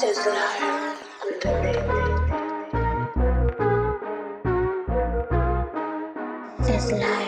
This life.